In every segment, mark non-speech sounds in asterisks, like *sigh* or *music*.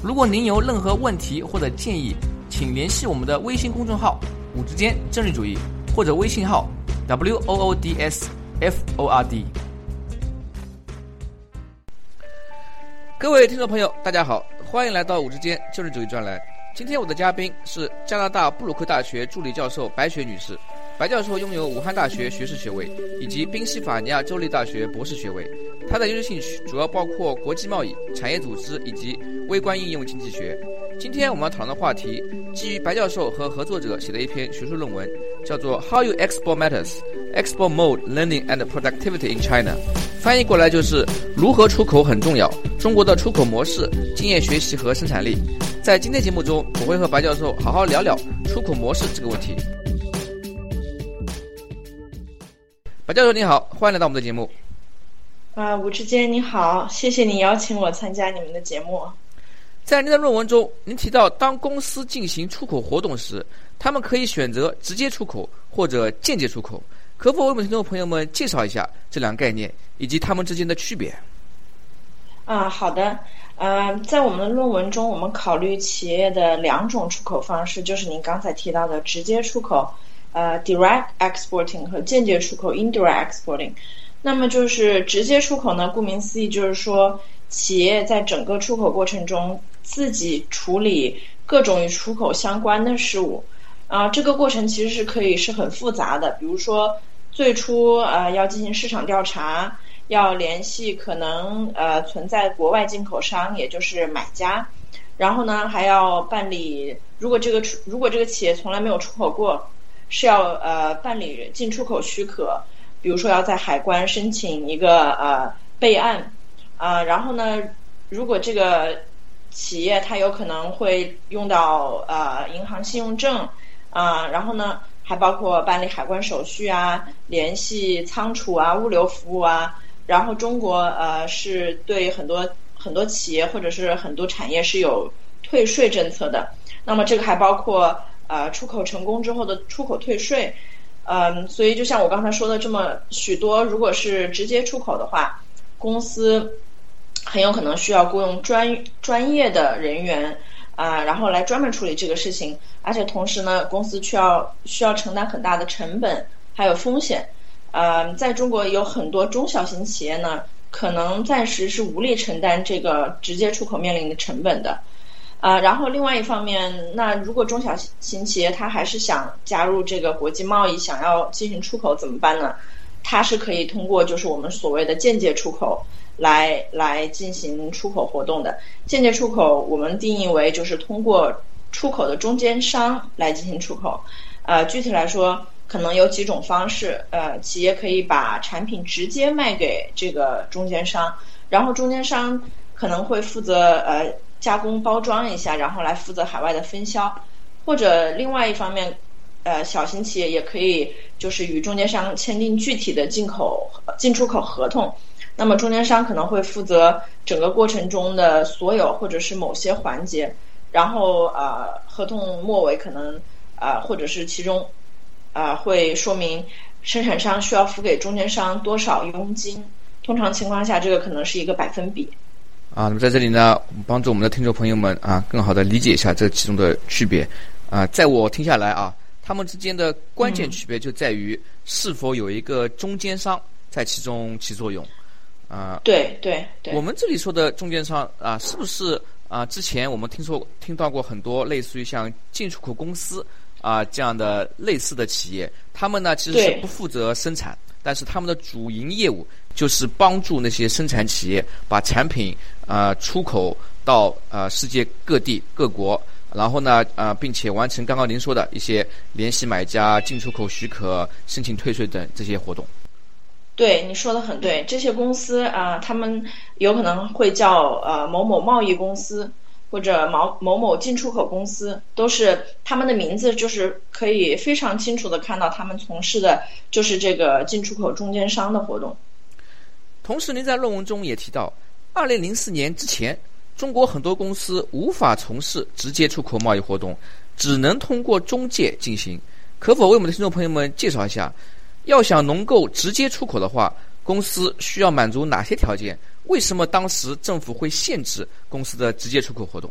如果您有任何问题或者建议，请联系我们的微信公众号“五之间政治主义”或者微信号 “w o o d s f o r d”。各位听众朋友，大家好，欢迎来到五之间政治主义专栏。今天我的嘉宾是加拿大布鲁克大学助理教授白雪女士。白教授拥有武汉大学学士学位以及宾夕法尼亚州立大学博士学位。他的研究兴趣主要包括国际贸易、产业组织以及微观应用经济学。今天我们要讨论的话题基于白教授和合作者写的一篇学术论文，叫做《How You Export Matters: Export Mode Learning and Productivity in China》。翻译过来就是如何出口很重要，中国的出口模式、经验学习和生产力。在今天节目中，我会和白教授好好聊聊出口模式这个问题。白教授你好，欢迎来到我们的节目。啊，吴志坚你好，谢谢你邀请我参加你们的节目。在您的论文中，您提到当公司进行出口活动时，他们可以选择直接出口或者间接出口。可否为我们听众朋友们介绍一下这两个概念以及它们之间的区别？啊，好的。呃，在我们的论文中，我们考虑企业的两种出口方式，就是您刚才提到的直接出口。呃，direct exporting 和间接出口 indirect exporting，那么就是直接出口呢？顾名思义，就是说企业在整个出口过程中自己处理各种与出口相关的事物。啊，这个过程其实是可以是很复杂的，比如说最初呃要进行市场调查，要联系可能呃存在国外进口商，也就是买家，然后呢还要办理，如果这个出如果这个企业从来没有出口过。是要呃办理进出口许可，比如说要在海关申请一个呃备案，啊，然后呢，如果这个企业它有可能会用到呃银行信用证，啊，然后呢还包括办理海关手续啊，联系仓储啊、物流服务啊，然后中国呃是对很多很多企业或者是很多产业是有退税政策的，那么这个还包括。呃，出口成功之后的出口退税，嗯，所以就像我刚才说的这么许多，如果是直接出口的话，公司很有可能需要雇佣专专业的人员啊，然后来专门处理这个事情，而且同时呢，公司需要需要承担很大的成本还有风险。呃，在中国有很多中小型企业呢，可能暂时是无力承担这个直接出口面临的成本的。啊，然后另外一方面，那如果中小型企业它还是想加入这个国际贸易，想要进行出口怎么办呢？它是可以通过就是我们所谓的间接出口来来进行出口活动的。间接出口我们定义为就是通过出口的中间商来进行出口。呃，具体来说，可能有几种方式。呃，企业可以把产品直接卖给这个中间商，然后中间商可能会负责呃。加工包装一下，然后来负责海外的分销，或者另外一方面，呃，小型企业也可以就是与中间商签订具体的进口进出口合同。那么中间商可能会负责整个过程中的所有或者是某些环节，然后呃，合同末尾可能呃或者是其中啊会说明生产商需要付给中间商多少佣金。通常情况下，这个可能是一个百分比。啊，那么在这里呢，帮助我们的听众朋友们啊，更好的理解一下这其中的区别。啊，在我听下来啊，他们之间的关键区别就在于是否有一个中间商在其中起作用。啊，对对对。我们这里说的中间商啊，是不是啊？之前我们听说听到过很多类似于像进出口公司啊这样的类似的企业，他们呢其实是不负责生产，但是他们的主营业务。就是帮助那些生产企业把产品啊出口到啊世界各地各国，然后呢啊，并且完成刚刚您说的一些联系买家、进出口许可、申请退税等这些活动。对，你说的很对。这些公司啊，他们有可能会叫呃某某贸易公司，或者某某某进出口公司，都是他们的名字，就是可以非常清楚的看到他们从事的就是这个进出口中间商的活动。同时，您在论文中也提到，二零零四年之前，中国很多公司无法从事直接出口贸易活动，只能通过中介进行。可否为我们的听众朋友们介绍一下，要想能够直接出口的话，公司需要满足哪些条件？为什么当时政府会限制公司的直接出口活动？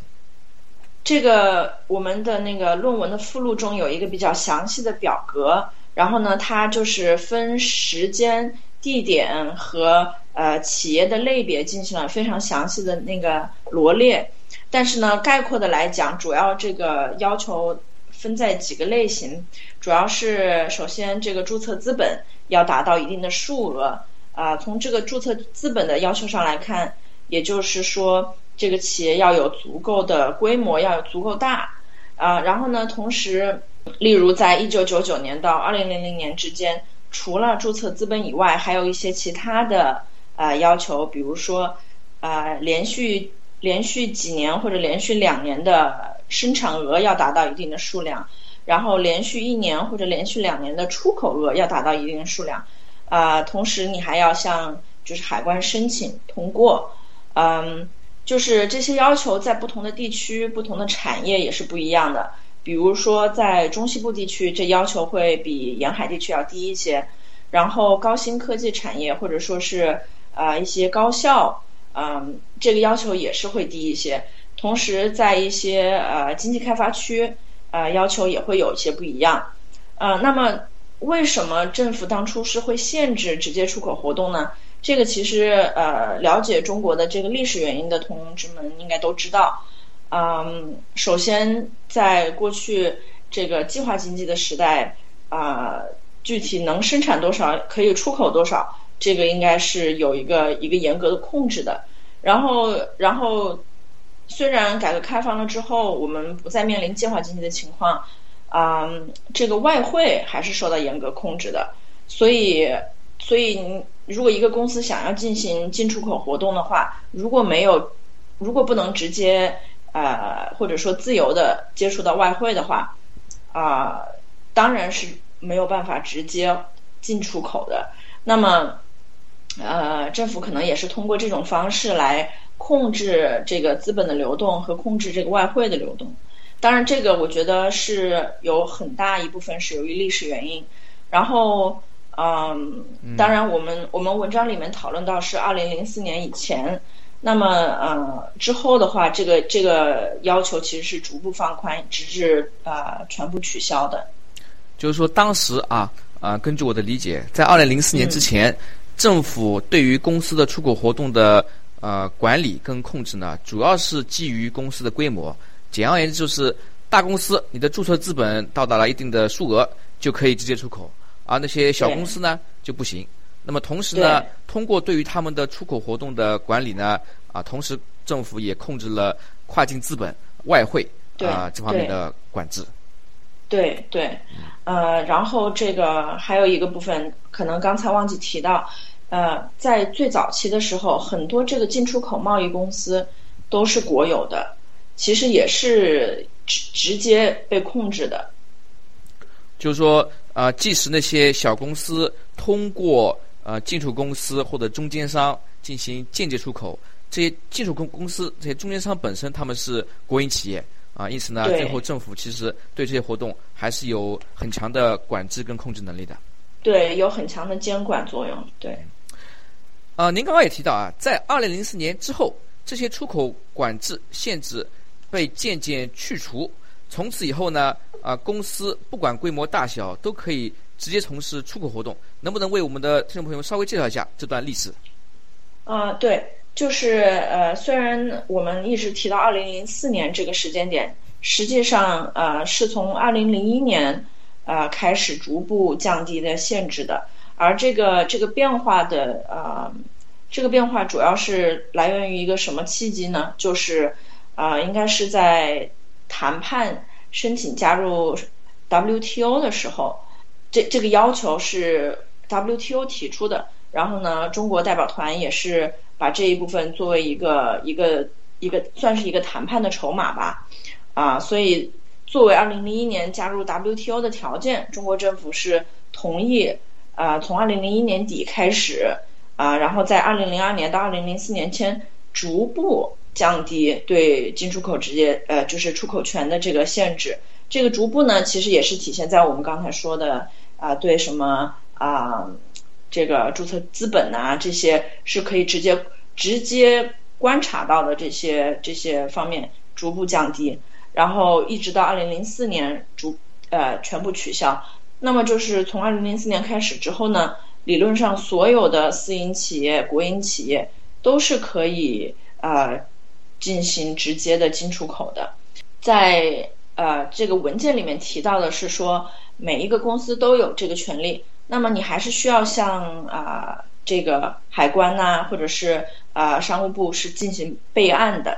这个我们的那个论文的附录中有一个比较详细的表格，然后呢，它就是分时间、地点和呃企业的类别进行了非常详细的那个罗列。但是呢，概括的来讲，主要这个要求分在几个类型，主要是首先这个注册资本要达到一定的数额。啊，从这个注册资本的要求上来看，也就是说，这个企业要有足够的规模，要有足够大。啊，然后呢，同时，例如在一九九九年到二零零零年之间，除了注册资本以外，还有一些其他的啊要求，比如说啊，连续连续几年或者连续两年的生产额要达到一定的数量，然后连续一年或者连续两年的出口额要达到一定的数量。啊，同时你还要向就是海关申请通过，嗯，就是这些要求在不同的地区、不同的产业也是不一样的。比如说在中西部地区，这要求会比沿海地区要低一些。然后高新科技产业或者说是啊一些高校，嗯，这个要求也是会低一些。同时在一些呃经济开发区，呃要求也会有一些不一样。呃，那么。为什么政府当初是会限制直接出口活动呢？这个其实呃，了解中国的这个历史原因的同志们应该都知道。嗯，首先在过去这个计划经济的时代啊，具体能生产多少可以出口多少，这个应该是有一个一个严格的控制的。然后，然后虽然改革开放了之后，我们不再面临计划经济的情况。啊，这个外汇还是受到严格控制的，所以，所以如果一个公司想要进行进出口活动的话，如果没有，如果不能直接呃或者说自由的接触到外汇的话，啊，当然是没有办法直接进出口的。那么，呃，政府可能也是通过这种方式来控制这个资本的流动和控制这个外汇的流动。当然，这个我觉得是有很大一部分是由于历史原因。然后，嗯，当然，我们我们文章里面讨论到是二零零四年以前，那么呃之后的话，这个这个要求其实是逐步放宽，直至啊全部取消的。就是说，当时啊啊，根据我的理解，在二零零四年之前，政府对于公司的出口活动的呃管理跟控制呢，主要是基于公司的规模。简而言之，就是大公司你的注册资本到达了一定的数额，就可以直接出口；而那些小公司呢就不行。那么同时呢，通过对于他们的出口活动的管理呢，啊，同时政府也控制了跨境资本、外汇啊这方面的管制。对对，呃，然后这个还有一个部分，可能刚才忘记提到，呃，在最早期的时候，很多这个进出口贸易公司都是国有的。其实也是直直接被控制的，就是说，呃，即使那些小公司通过呃进出公司或者中间商进行间接出口，这些进出公公司这些中间商本身他们是国营企业啊，因此呢，最后政府其实对这些活动还是有很强的管制跟控制能力的。对，有很强的监管作用。对。啊，您刚刚也提到啊，在二零零四年之后，这些出口管制限制。被渐渐去除，从此以后呢，啊，公司不管规模大小，都可以直接从事出口活动。能不能为我们的听众朋友稍微介绍一下这段历史？啊，对，就是呃，虽然我们一直提到二零零四年这个时间点，实际上呃，是从二零零一年啊开始逐步降低的限制的。而这个这个变化的呃，这个变化主要是来源于一个什么契机呢？就是。啊，应该是在谈判申请加入 WTO 的时候，这这个要求是 WTO 提出的。然后呢，中国代表团也是把这一部分作为一个一个一个算是一个谈判的筹码吧，啊，所以作为二零零一年加入 WTO 的条件，中国政府是同意啊，从二零零一年底开始啊，然后在二零零二年到二零零四年间逐步降低对进出口直接呃就是出口权的这个限制。这个逐步呢，其实也是体现在我们刚才说的啊，对什么啊，这个注册资本呐，这些是可以直接直接观察到的这些这些方面逐步降低，然后一直到二零零四年逐呃全部取消。那么就是从二零零四年开始之后呢，理论上所有的私营企业、国营企业都是可以呃进行直接的进出口的，在。呃，这个文件里面提到的是说，每一个公司都有这个权利。那么你还是需要向啊这个海关呐，或者是啊商务部是进行备案的。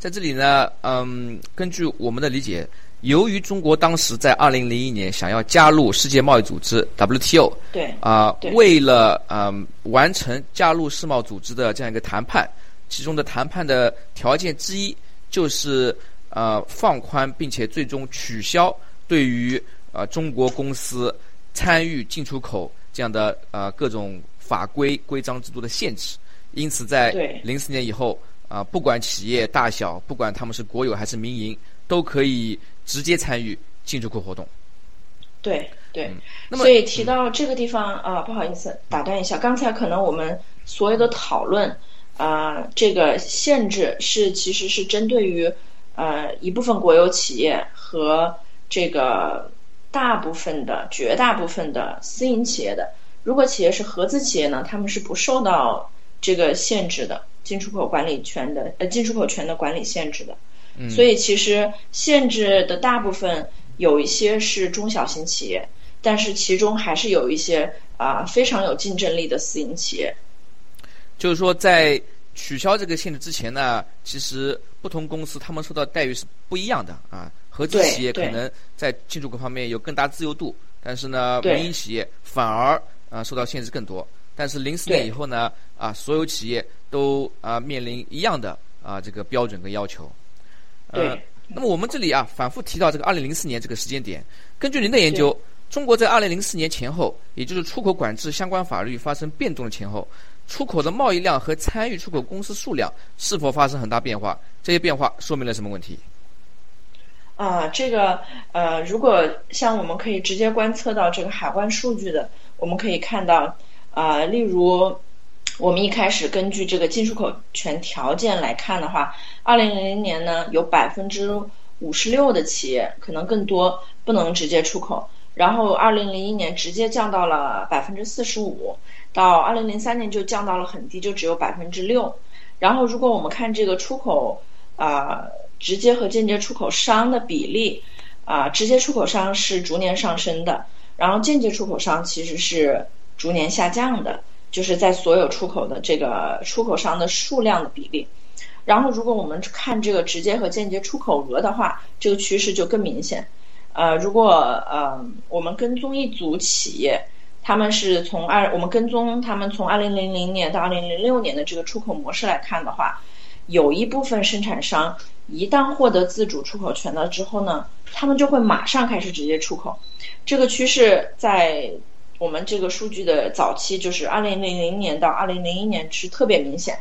在这里呢，嗯，根据我们的理解，由于中国当时在二零零一年想要加入世界贸易组织 WTO，对啊，为了嗯完成加入世贸组织的这样一个谈判，其中的谈判的条件之一就是。呃，放宽并且最终取消对于呃中国公司参与进出口这样的呃各种法规规章制度的限制，因此在零四年以后啊，不管企业大小，不管他们是国有还是民营，都可以直接参与进出口活动。对对，那么所以提到这个地方啊，不好意思打断一下，刚才可能我们所有的讨论啊，这个限制是其实是针对于。呃，一部分国有企业和这个大部分的、绝大部分的私营企业的，如果企业是合资企业呢，他们是不受到这个限制的进出口管理权的呃进出口权的管理限制的。嗯，所以其实限制的大部分有一些是中小型企业，但是其中还是有一些啊非常有竞争力的私营企业。就是说在。取消这个限制之前呢，其实不同公司他们受到待遇是不一样的啊。合资企业可能在进出口方面有更大自由度，但是呢，民营企业反而啊受到限制更多。但是零四年以后呢，啊，所有企业都啊面临一样的啊这个标准跟要求。对。那么我们这里啊反复提到这个二零零四年这个时间点，根据您的研究，中国在二零零四年前后，也就是出口管制相关法律发生变动的前后。出口的贸易量和参与出口公司数量是否发生很大变化？这些变化说明了什么问题？啊，这个呃，如果像我们可以直接观测到这个海关数据的，我们可以看到啊，例如我们一开始根据这个进出口权条件来看的话，二零零零年呢有百分之五十六的企业可能更多不能直接出口，然后二零零一年直接降到了百分之四十五。到二零零三年就降到了很低，就只有百分之六。然后，如果我们看这个出口啊，直接和间接出口商的比例啊，直接出口商是逐年上升的，然后间接出口商其实是逐年下降的，就是在所有出口的这个出口商的数量的比例。然后，如果我们看这个直接和间接出口额的话，这个趋势就更明显。呃，如果呃我们跟踪一组企业。他们是从二，我们跟踪他们从二零零零年到二零零六年的这个出口模式来看的话，有一部分生产商一旦获得自主出口权了之后呢，他们就会马上开始直接出口。这个趋势在我们这个数据的早期，就是二零零零年到二零零一年是特别明显。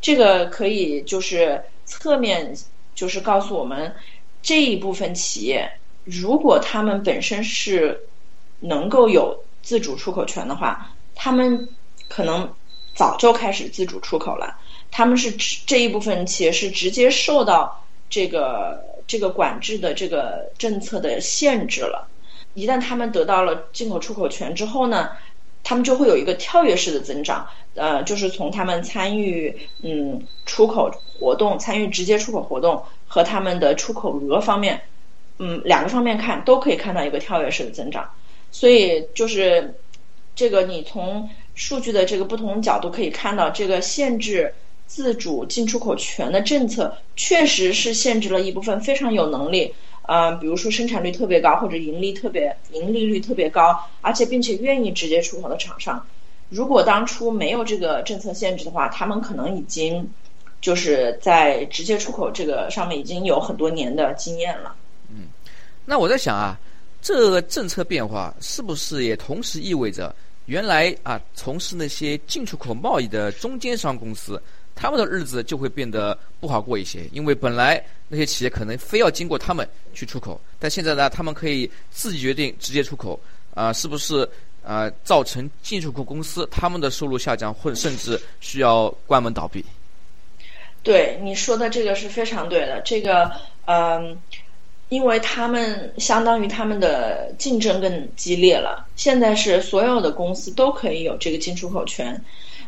这个可以就是侧面就是告诉我们，这一部分企业如果他们本身是能够有。自主出口权的话，他们可能早就开始自主出口了。他们是这一部分企业是直接受到这个这个管制的这个政策的限制了。一旦他们得到了进口出口权之后呢，他们就会有一个跳跃式的增长。呃，就是从他们参与嗯出口活动、参与直接出口活动和他们的出口额方面，嗯两个方面看都可以看到一个跳跃式的增长。所以就是这个，你从数据的这个不同角度可以看到，这个限制自主进出口权的政策确实是限制了一部分非常有能力，啊，比如说生产率特别高或者盈利特别盈利率特别高，而且并且愿意直接出口的厂商。如果当初没有这个政策限制的话，他们可能已经就是在直接出口这个上面已经有很多年的经验了。那我在想啊，这个政策变化是不是也同时意味着，原来啊从事那些进出口贸易的中间商公司，他们的日子就会变得不好过一些？因为本来那些企业可能非要经过他们去出口，但现在呢，他们可以自己决定直接出口啊，是不是？啊，造成进出口公司他们的收入下降，或者甚至需要关门倒闭。对你说的这个是非常对的。这个，嗯，因为他们相当于他们的竞争更激烈了。现在是所有的公司都可以有这个进出口权，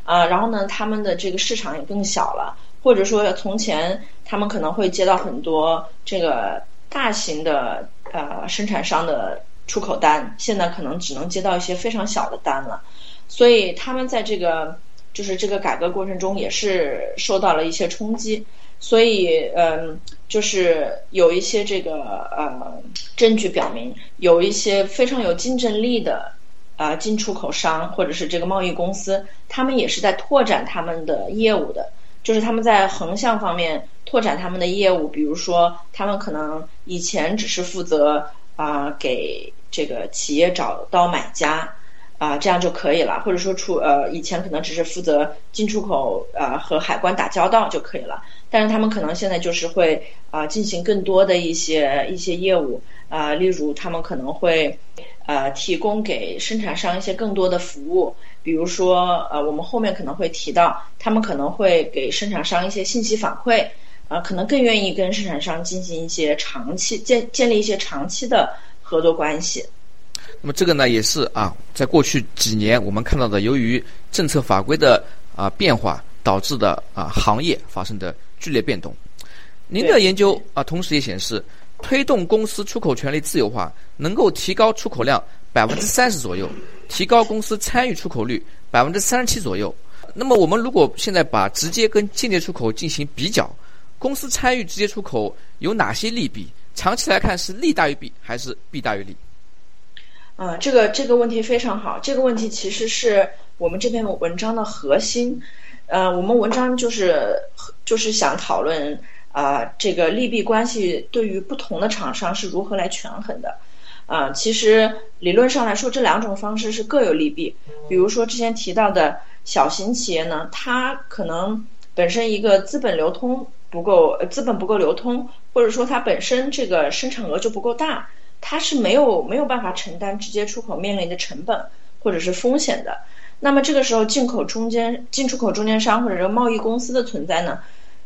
啊，然后呢，他们的这个市场也更小了。或者说，从前他们可能会接到很多这个大型的呃生产商的。出口单现在可能只能接到一些非常小的单了，所以他们在这个就是这个改革过程中也是受到了一些冲击，所以嗯，就是有一些这个呃证据表明，有一些非常有竞争力的啊进出口商或者是这个贸易公司，他们也是在拓展他们的业务的，就是他们在横向方面拓展他们的业务，比如说他们可能以前只是负责啊给。这个企业找到买家，啊，这样就可以了。或者说出呃，以前可能只是负责进出口，呃，和海关打交道就可以了。但是他们可能现在就是会啊，进行更多的一些一些业务啊，例如他们可能会呃，提供给生产商一些更多的服务，比如说呃，我们后面可能会提到，他们可能会给生产商一些信息反馈，啊，可能更愿意跟生产商进行一些长期建建立一些长期的。合作关系。那么这个呢，也是啊，在过去几年我们看到的，由于政策法规的啊变化导致的啊行业发生的剧烈变动。您的研究啊，同时也显示，推动公司出口权利自由化，能够提高出口量百分之三十左右，提高公司参与出口率百分之三十七左右。那么我们如果现在把直接跟间接出口进行比较，公司参与直接出口有哪些利弊？长期来看是利大于弊还是弊大于利？啊，这个这个问题非常好。这个问题其实是我们这篇文章的核心。呃，我们文章就是就是想讨论啊，这个利弊关系对于不同的厂商是如何来权衡的。啊，其实理论上来说，这两种方式是各有利弊。比如说之前提到的小型企业呢，它可能本身一个资本流通。不够，资本不够流通，或者说它本身这个生产额就不够大，它是没有没有办法承担直接出口面临的成本或者是风险的。那么这个时候，进口中间、进出口中间商或者说贸易公司的存在呢，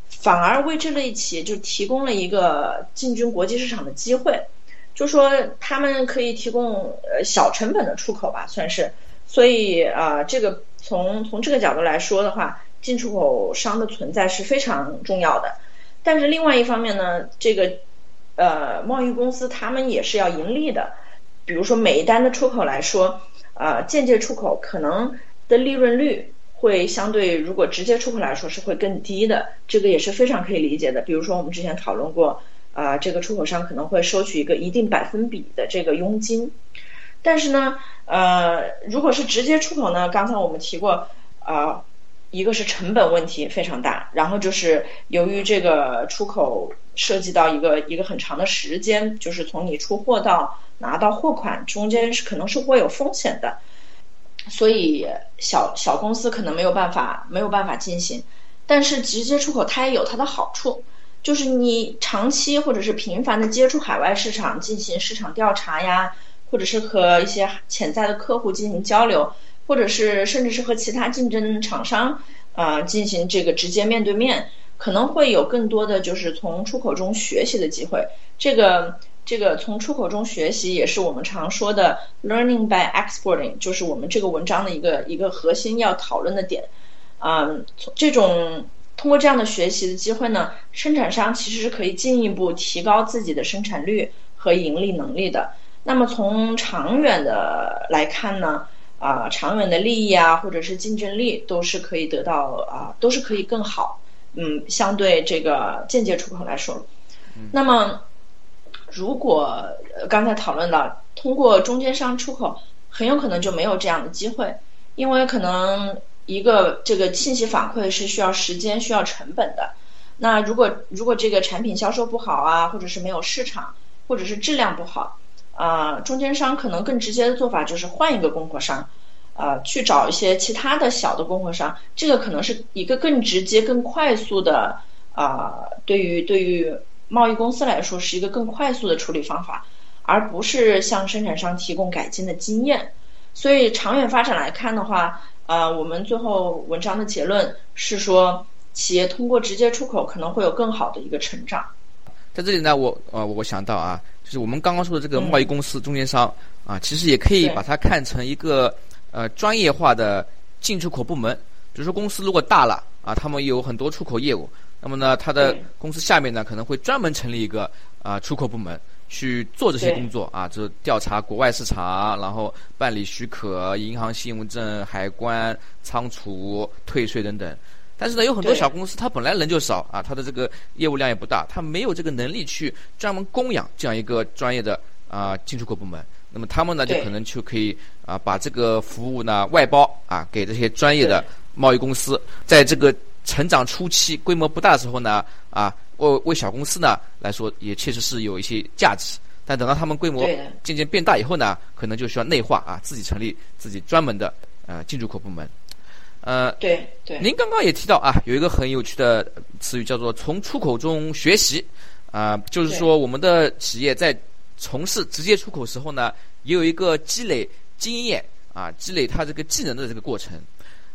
反而为这类企业就提供了一个进军国际市场的机会。就说他们可以提供呃小成本的出口吧，算是。所以啊，这个从从这个角度来说的话。进出口商的存在是非常重要的，但是另外一方面呢，这个呃贸易公司他们也是要盈利的。比如说每一单的出口来说，呃间接出口可能的利润率会相对如果直接出口来说是会更低的，这个也是非常可以理解的。比如说我们之前讨论过，啊这个出口商可能会收取一个一定百分比的这个佣金，但是呢，呃如果是直接出口呢，刚才我们提过，啊。一个是成本问题非常大，然后就是由于这个出口涉及到一个一个很长的时间，就是从你出货到拿到货款中间是可能是会有风险的，所以小小公司可能没有办法没有办法进行，但是直接出口它也有它的好处，就是你长期或者是频繁的接触海外市场进行市场调查呀，或者是和一些潜在的客户进行交流。或者是甚至是和其他竞争厂商啊进行这个直接面对面，可能会有更多的就是从出口中学习的机会。这个这个从出口中学习也是我们常说的 learning by exporting，就是我们这个文章的一个一个核心要讨论的点。啊，这种通过这样的学习的机会呢，生产商其实是可以进一步提高自己的生产率和盈利能力的。那么从长远的来看呢？啊，长远的利益啊，或者是竞争力，都是可以得到啊，都是可以更好。嗯，相对这个间接出口来说，那么如果刚才讨论到通过中间商出口，很有可能就没有这样的机会，因为可能一个这个信息反馈是需要时间、需要成本的。那如果如果这个产品销售不好啊，或者是没有市场，或者是质量不好，啊，中间商可能更直接的做法就是换一个供货商，呃，去找一些其他的小的供货商，这个可能是一个更直接、更快速的啊，对于对于贸易公司来说是一个更快速的处理方法，而不是向生产商提供改进的经验。所以长远发展来看的话，呃，我们最后文章的结论是说。企业通过直接出口可能会有更好的一个成长。在这里呢，我呃，我想到啊，就是我们刚刚说的这个贸易公司、中间商啊，其实也可以把它看成一个呃专业化的进出口部门。比如说公司如果大了啊，他们有很多出口业务，那么呢，他的公司下面呢可能会专门成立一个啊出口部门去做这些工作啊，就是调查国外市场，然后办理许可、银行信用证、海关、仓储、退税等等。但是呢，有很多小公司，它本来人就少啊，它的这个业务量也不大，它没有这个能力去专门供养这样一个专业的啊进出口部门。那么他们呢，就可能就可以啊把这个服务呢外包啊给这些专业的贸易公司，在这个成长初期规模不大的时候呢啊为为小公司呢来说也确实是有一些价值。但等到他们规模渐渐变大以后呢，可能就需要内化啊，自己成立自己专门的呃进出口部门。呃，对对，您刚刚也提到啊，有一个很有趣的词语叫做从出口中学习，啊，就是说我们的企业在从事直接出口时候呢，也有一个积累经验啊，积累它这个技能的这个过程。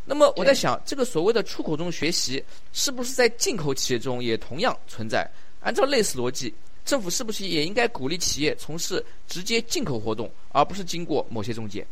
那么我在想，这个所谓的出口中学习，是不是在进口企业中也同样存在？按照类似逻辑，政府是不是也应该鼓励企业从事直接进口活动，而不是经过某些中介？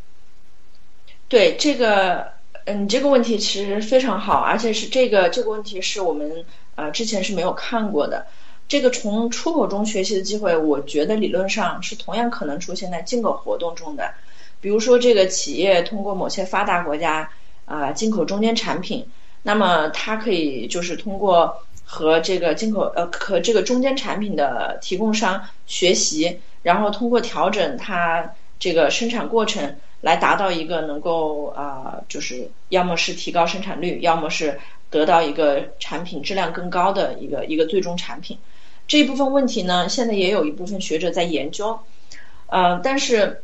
对这个。嗯，这个问题其实非常好，而且是这个这个问题是我们呃之前是没有看过的。这个从出口中学习的机会，我觉得理论上是同样可能出现在进口活动中的。比如说，这个企业通过某些发达国家啊进口中间产品，那么它可以就是通过和这个进口呃和这个中间产品的提供商学习，然后通过调整它这个生产过程。来达到一个能够啊，就是要么是提高生产率，要么是得到一个产品质量更高的一个一个最终产品。这一部分问题呢，现在也有一部分学者在研究。呃，但是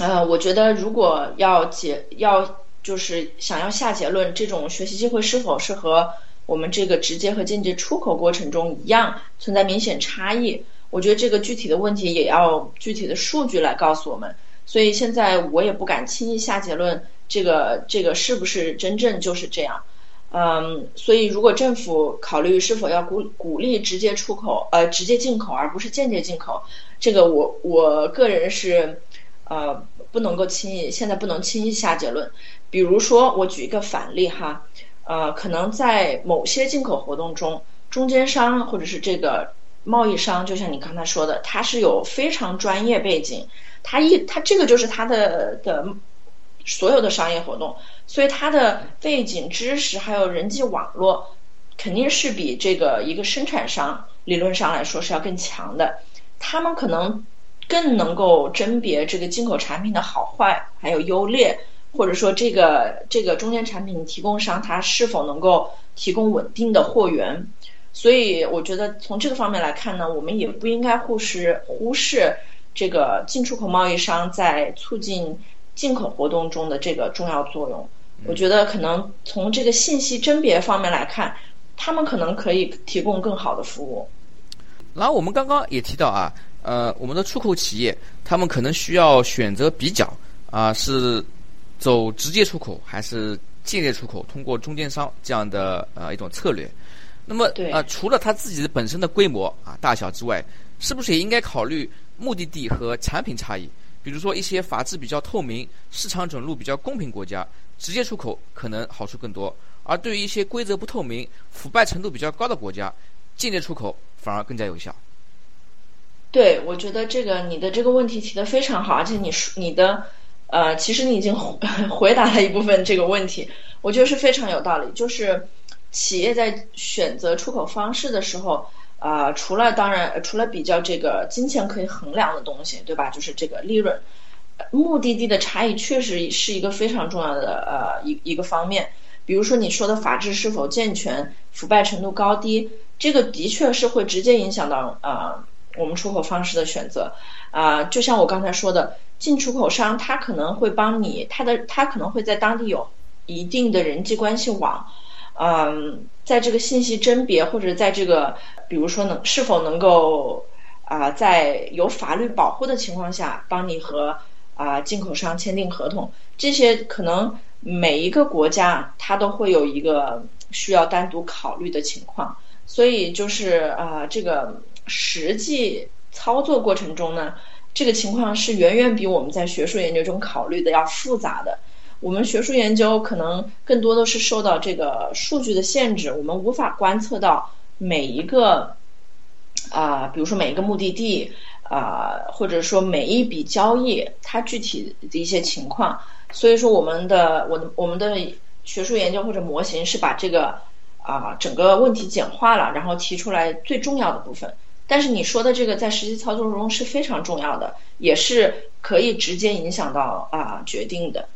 呃，我觉得如果要结要就是想要下结论，这种学习机会是否是和我们这个直接和间接出口过程中一样存在明显差异？我觉得这个具体的问题也要具体的数据来告诉我们。所以现在我也不敢轻易下结论，这个这个是不是真正就是这样？嗯，所以如果政府考虑是否要鼓鼓励直接出口，呃，直接进口而不是间接进口，这个我我个人是呃不能够轻易现在不能轻易下结论。比如说，我举一个反例哈，呃，可能在某些进口活动中，中间商或者是这个贸易商，就像你刚才说的，他是有非常专业背景。他一他这个就是他的的所有的商业活动，所以他的背景知识还有人际网络，肯定是比这个一个生产商理论上来说是要更强的。他们可能更能够甄别这个进口产品的好坏，还有优劣，或者说这个这个中间产品提供商他是否能够提供稳定的货源。所以我觉得从这个方面来看呢，我们也不应该忽视忽视。这个进出口贸易商在促进进口活动中的这个重要作用，我觉得可能从这个信息甄别方面来看，他们可能可以提供更好的服务。然后我们刚刚也提到啊，呃，我们的出口企业他们可能需要选择比较啊，是走直接出口还是间接出口，通过中间商这样的呃一种策略。那么呃，除了他自己的本身的规模啊大小之外，是不是也应该考虑？目的地和产品差异，比如说一些法制比较透明、市场准入比较公平国家，直接出口可能好处更多；而对于一些规则不透明、腐败程度比较高的国家，间接出口反而更加有效。对，我觉得这个你的这个问题提的非常好，而且你说你的呃，其实你已经 *laughs* 回答了一部分这个问题，我觉得是非常有道理。就是企业在选择出口方式的时候。啊，除了当然，除了比较这个金钱可以衡量的东西，对吧？就是这个利润，目的地的差异确实是一个非常重要的呃一一个方面。比如说你说的法治是否健全、腐败程度高低，这个的确是会直接影响到啊我们出口方式的选择啊。就像我刚才说的，进出口商他可能会帮你，他的他可能会在当地有一定的人际关系网，嗯，在这个信息甄别或者在这个比如说能是否能够啊在有法律保护的情况下帮你和啊进口商签订合同，这些可能。每一个国家它都会有一个需要单独考虑的情况，所以就是啊，这个实际操作过程中呢，这个情况是远远比我们在学术研究中考虑的要复杂的。我们学术研究可能更多的是受到这个数据的限制，我们无法观测到每一个啊，比如说每一个目的地啊，或者说每一笔交易它具体的一些情况。所以说，我们的我的我们的学术研究或者模型是把这个啊整个问题简化了，然后提出来最重要的部分。但是你说的这个在实际操作中是非常重要的，也是可以直接影响到啊决定的。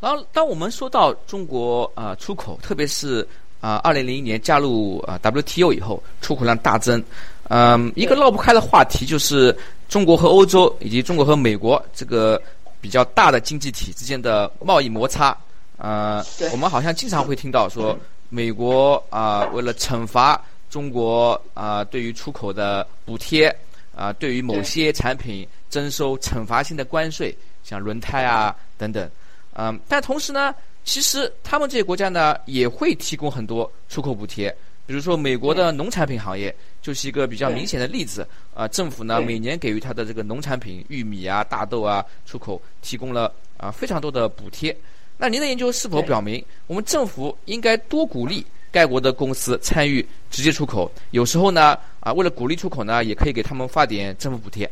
然后，当我们说到中国啊出口，特别是啊二零零一年加入啊 WTO 以后，出口量大增，嗯，一个绕不开的话题就是中国和欧洲以及中国和美国这个。比较大的经济体之间的贸易摩擦，呃，我们好像经常会听到说，美国啊，为了惩罚中国啊，对于出口的补贴啊，对于某些产品征收惩罚性的关税，像轮胎啊等等，嗯，但同时呢，其实他们这些国家呢，也会提供很多出口补贴。比如说，美国的农产品行业就是一个比较明显的例子。啊，政府呢每年给予它的这个农产品、玉米啊、大豆啊出口提供了啊非常多的补贴。那您的研究是否表明，我们政府应该多鼓励该国的公司参与直接出口？有时候呢，啊，为了鼓励出口呢，也可以给他们发点政府补贴。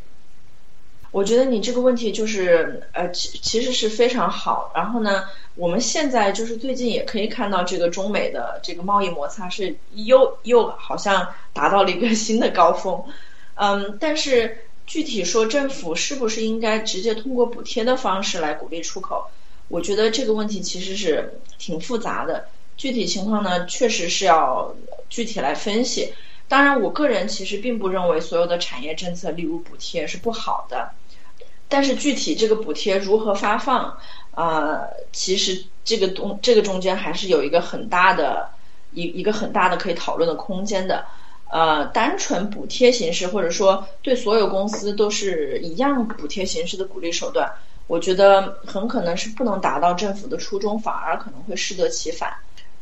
我觉得你这个问题就是呃，其其实是非常好。然后呢，我们现在就是最近也可以看到这个中美的这个贸易摩擦是又又好像达到了一个 *laughs* 新的高峰。嗯，但是具体说政府是不是应该直接通过补贴的方式来鼓励出口？我觉得这个问题其实是挺复杂的。具体情况呢，确实是要具体来分析。当然，我个人其实并不认为所有的产业政策，例如补贴是不好的。但是具体这个补贴如何发放啊？其实这个东这个中间还是有一个很大的一一个很大的可以讨论的空间的。呃，单纯补贴形式或者说对所有公司都是一样补贴形式的鼓励手段，我觉得很可能是不能达到政府的初衷，反而可能会适得其反。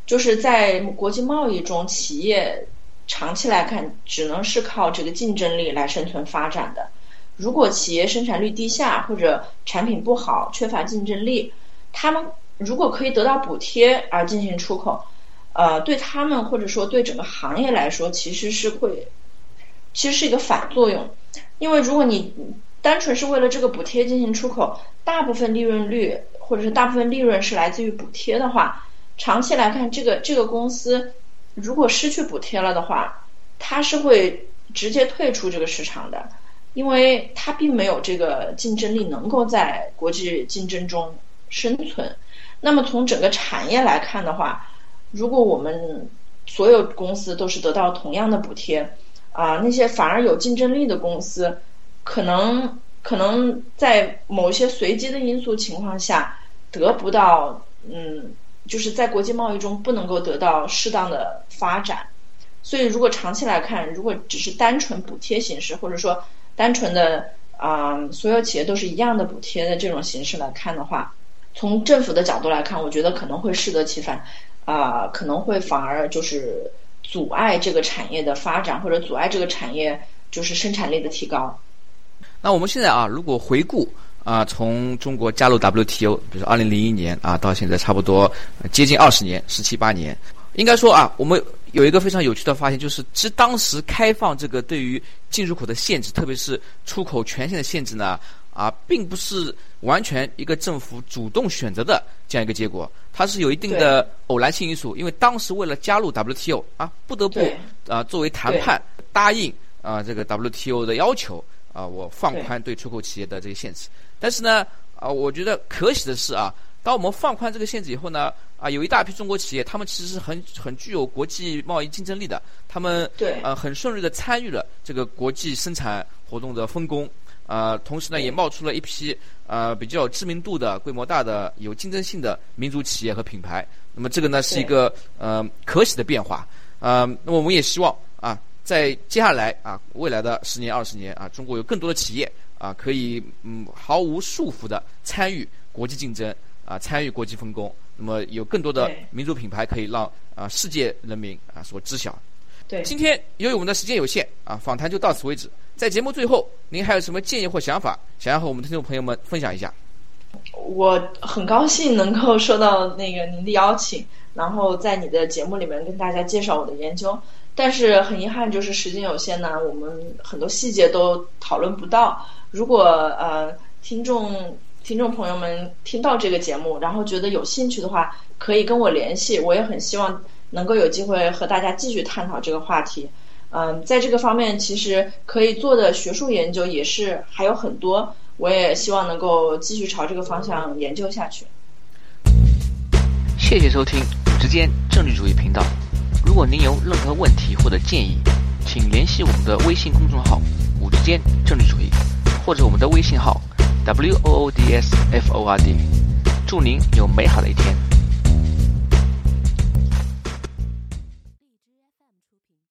就是在国际贸易中，企业长期来看只能是靠这个竞争力来生存发展的。如果企业生产率低下或者产品不好、缺乏竞争力，他们如果可以得到补贴而进行出口，呃，对他们或者说对整个行业来说，其实是会，其实是一个反作用。因为如果你单纯是为了这个补贴进行出口，大部分利润率或者是大部分利润是来自于补贴的话，长期来看，这个这个公司如果失去补贴了的话，它是会直接退出这个市场的。因为它并没有这个竞争力，能够在国际竞争中生存。那么从整个产业来看的话，如果我们所有公司都是得到同样的补贴，啊，那些反而有竞争力的公司，可能可能在某些随机的因素情况下得不到，嗯，就是在国际贸易中不能够得到适当的发展。所以，如果长期来看，如果只是单纯补贴形式，或者说单纯的啊，所有企业都是一样的补贴的这种形式来看的话，从政府的角度来看，我觉得可能会适得其反，啊，可能会反而就是阻碍这个产业的发展，或者阻碍这个产业就是生产力的提高。那我们现在啊，如果回顾啊，从中国加入 WTO，比如说二零零一年啊，到现在差不多接近二十年，十七八年，应该说啊，我们。有一个非常有趣的发现，就是其实当时开放这个对于进出口的限制，特别是出口权限的限制呢，啊，并不是完全一个政府主动选择的这样一个结果，它是有一定的偶然性因素。因为当时为了加入 WTO 啊，不得不啊作为谈判答应啊这个 WTO 的要求啊，我放宽对出口企业的这些限制。但是呢，啊，我觉得可喜的是啊，当我们放宽这个限制以后呢，啊，有一大批中国企业，他们其实是很很具有国际贸易竞争力的，他们对。呃很顺利的参与了这个国际生产活动的分工，啊，同时呢也冒出了一批呃比较有知名度的、规模大的、有竞争性的民族企业和品牌。那么这个呢是一个呃可喜的变化，呃，那么我们也希望啊，在接下来啊未来的十年、二十年啊，中国有更多的企业啊可以嗯毫无束缚的参与国际竞争。啊，参与国际分工，那么有更多的民族品牌可以让啊世界人民啊所知晓。对，今天由于我们的时间有限啊，访谈就到此为止。在节目最后，您还有什么建议或想法，想要和我们的听众朋友们分享一下？我很高兴能够收到那个您的邀请，然后在你的节目里面跟大家介绍我的研究。但是很遗憾，就是时间有限呢，我们很多细节都讨论不到。如果呃听众。听众朋友们听到这个节目，然后觉得有兴趣的话，可以跟我联系。我也很希望能够有机会和大家继续探讨这个话题。嗯，在这个方面，其实可以做的学术研究也是还有很多。我也希望能够继续朝这个方向研究下去。谢谢收听五之间政治主义频道。如果您有任何问题或者建议，请联系我们的微信公众号“五之间政治主义”或者我们的微信号。W O O D S F O R D，祝您有美好的一天。